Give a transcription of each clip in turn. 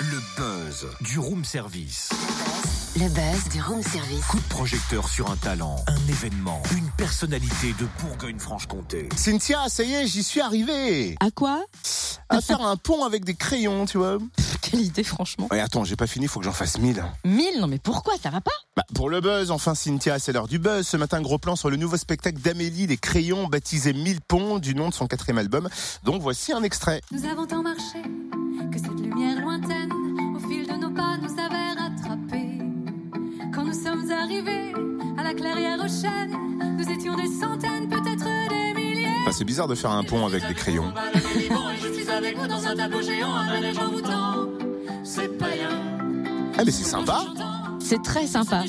Le buzz du room service. Le buzz du room service. Coup de projecteur sur un talent, un événement, une personnalité de Bourgogne-Franche-Comté. Cynthia, ça y est, j'y suis arrivé. À quoi? À faire un pont avec des crayons, tu vois. Quelle idée, franchement. Ouais, attends, j'ai pas fini, faut que j'en fasse mille. 1000 Non, mais pourquoi Ça va pas Bah, pour le buzz, enfin Cynthia, c'est l'heure du buzz. Ce matin, gros plan sur le nouveau spectacle d'Amélie, les crayons, baptisé Mille ponts, du nom de son quatrième album. Donc voici un extrait. Nous avons tant marché que cette lumière lointaine, au fil de nos pas, nous avait rattrapés. Quand nous sommes arrivés à la clairière aux chênes, Enfin, c'est bizarre de faire un pont avec des crayons. Ah, mais c'est sympa. C'est très sympa.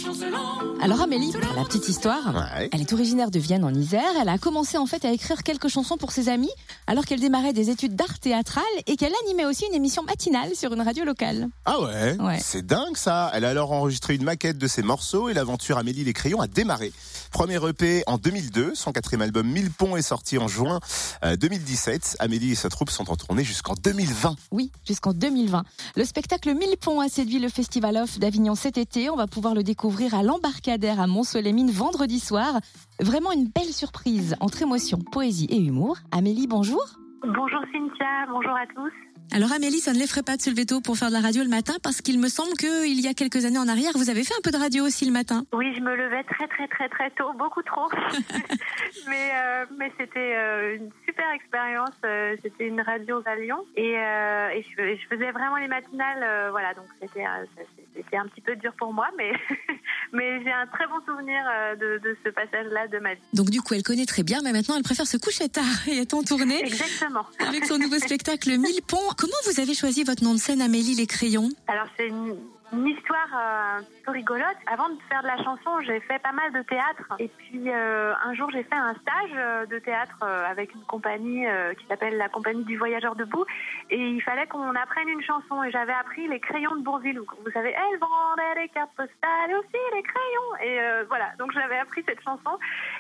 Alors Amélie, pour la petite histoire, Ouais. elle est originaire de Vienne en Isère. Elle a commencé en fait à écrire quelques chansons pour ses amis alors qu'elle démarrait des études d'art théâtral et qu'elle animait aussi une émission matinale sur une radio locale. Ah ouais, Ouais. C'est dingue ça. Elle a alors enregistré une maquette de ses morceaux et l'aventure Amélie les crayons a démarré. Premier EP en 2002, son quatrième album Mille ponts est sorti en juin euh, 2017. Amélie et sa troupe sont en tournée jusqu'en 2020. Oui, jusqu'en 2020. Le spectacle Mille ponts a séduit le Festival Off d'Avignon cet été. On va pouvoir le découvrir à l'embarcadère à Mont-Soleil-Mines vendredi soir. Vraiment une belle surprise entre émotion, poésie et humour. Amélie, bonjour. Bonjour Cynthia, bonjour à tous. Alors Amélie, ça ne l'effraie pas de se lever tôt pour faire de la radio le matin parce qu'il me semble qu'il y a quelques années en arrière, vous avez fait un peu de radio aussi le matin. Oui, je me levais très très très très tôt, beaucoup trop. mais euh, mais c'était euh, une super expérience. Euh, c'était une radio à Lyon et, euh, et je, je faisais vraiment les matinales. euh, voilà, donc c'était un petit peu dur pour moi, mais mais j'ai un très bon souvenir de, de ce passage-là de ma vie. Donc du coup, elle connaît très bien, mais maintenant elle préfère se coucher tard et est en tournée Exactement. avec son nouveau spectacle Mille ponts. Comment vous avez choisi votre nom de scène Amélie les crayons Alors c'est une, une histoire euh, peu rigolote. Avant de faire de la chanson, j'ai fait pas mal de théâtre. Et puis euh, un jour, j'ai fait un stage euh, de théâtre avec une compagnie qui s'appelle la Compagnie du Voyageur debout. Et il fallait qu'on apprenne une chanson. Et j'avais appris les crayons de Bourville. Vous savez, elle vendait les cartes postales aussi les crayons. Et euh, voilà, donc j'avais appris cette chanson.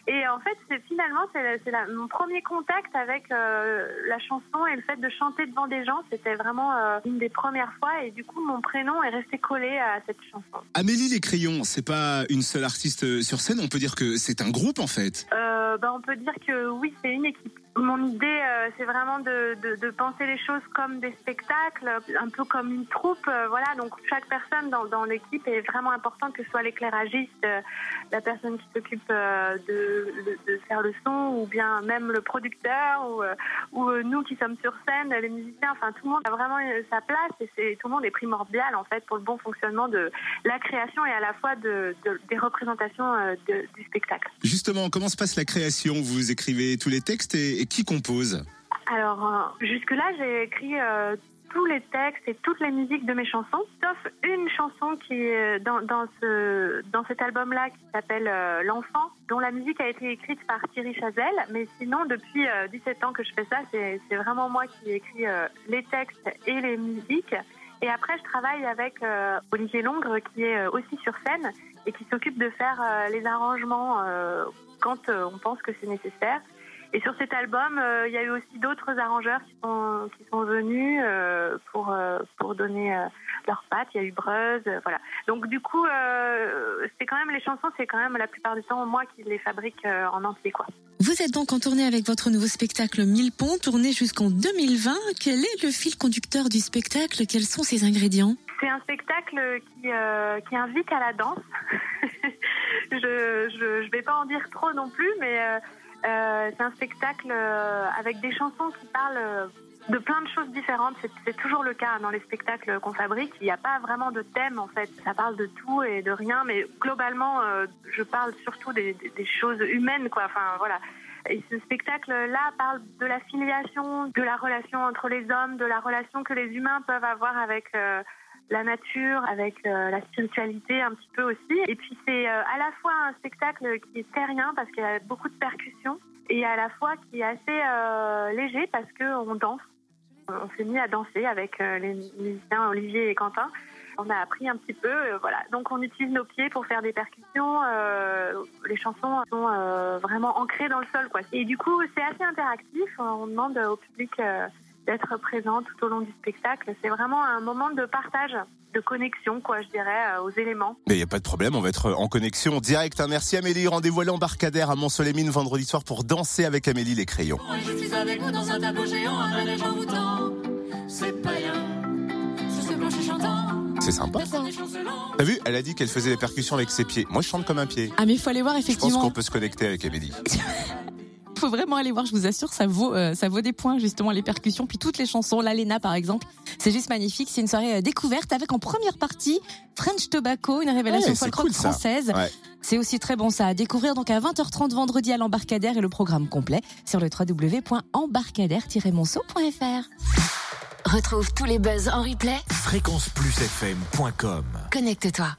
Et en fait, c'est finalement c'est mon premier contact avec euh, la chanson et le fait de chanter devant des gens. C'était vraiment euh, une des premières fois. Et du coup, mon prénom est resté collé à cette chanson. Amélie les crayons, c'est pas une seule artiste sur scène, on peut dire que c'est un groupe en fait. Euh, ben, on peut dire que oui, c'est une équipe. Mon idée, euh, c'est vraiment de, penser les choses comme des spectacles, un peu comme une troupe. euh, voilà, donc chaque personne dans, l'équipe est vraiment importante, que ce soit l'éclairagiste, euh, la personne qui s'occupe de, faire le son, ou bien même le producteur, ou, ou nous qui sommes sur scène, les musiciens. Enfin, tout le monde a vraiment sa place et c'est tout le monde est primordial en fait pour le bon fonctionnement de la création et à la fois de, de- des représentations du spectacle. Justement, comment se passe la création? Vous écrivez tous les textes et, et qui compose Alors, euh, jusque-là, j'ai écrit euh, tous les textes et toutes les musiques de mes chansons, sauf une chanson qui est dans, dans, ce, dans cet album-là qui s'appelle euh, L'Enfant, dont la musique a été écrite par Thierry Chazelle. Mais sinon, depuis euh, 17 ans que je fais ça, c'est vraiment moi qui ai écrit euh, les textes et les musiques. Et après, je travaille avec Olivier Longre, qui est aussi sur scène et qui s'occupe de faire les arrangements quand on pense que c'est nécessaire. Et sur cet album, euh, il y a eu aussi d'autres arrangeurs qui sont, qui sont venus euh, pour, euh, pour donner leurs pattes. Il y a eu Breuse, voilà. Donc du coup, c'est quand même les chansons, c'est quand même la plupart du temps moi qui les fabrique en entier, quoi. Vous êtes donc en tournée avec votre nouveau spectacle Mille ponts, tourné jusqu'en 2020. Quel est le fil conducteur du spectacle? Quels sont ses ingrédients? C'est un spectacle qui, euh, qui invite à la danse. je, je vais pas en dire trop non plus, mais euh, c'est un spectacle euh, avec des chansons qui parlent euh, de plein de choses différentes. C'est- C'est toujours le cas dans les spectacles qu'on fabrique. Il n'y a pas vraiment de thème en fait. Ça parle de tout et de rien, mais globalement, euh, je parle surtout des, des- des choses humaines, quoi. Enfin voilà. Et ce spectacle-là parle de la filiation, de la relation entre les hommes, de la relation que les humains peuvent avoir avec euh, la nature, avec euh, la spiritualité un petit peu aussi. Et puis c'est euh, à la fois un spectacle qui est terrien parce qu'il y a beaucoup de percussions et à la fois qui est assez euh, léger parce qu'on danse. On s'est mis à danser avec les musiciens Olivier et Quentin. on a appris un petit peu, voilà. Donc on utilise nos pieds pour faire des percussions. les chansons sont vraiment ancrées dans le sol, quoi. Et du coup, c'est assez interactif. On demande au public d'être présent tout au long du spectacle. C'est vraiment un moment de partage, de connexion, quoi, je dirais, euh, aux éléments. Mais il n'y a pas de problème, on va être en connexion direct. hein. Merci Amélie. Rendez-vous à l'embarcadère à Mont-Soleil-Mines vendredi soir pour danser avec Amélie les crayons. Je suis avec vous dans un tableau géant, un manège envoûtant. C'est païen, sur ce plancher chantant. C'est sympa. T'as vu Elle a dit qu'elle faisait les percussions avec ses pieds. Moi je chante comme un pied. Ah mais il faut aller voir Je pense effectivement. qu'on peut se connecter avec Amélie. Il faut vraiment aller voir, je vous assure, ça vaut, euh, ça vaut des points justement les percussions, puis toutes les chansons, l'Alena par exemple, c'est juste magnifique. C'est une soirée euh, découverte avec en première partie French Tobacco, une révélation Ouais, folk rock cool, ça. française. Ouais. C'est aussi très bon ça à découvrir donc à 20h30 vendredi à l'embarcadère et le programme complet sur le www.embarcadère-monceau.fr. Retrouve tous les buzz en replay. Fréquenceplusfm.com Connecte-toi.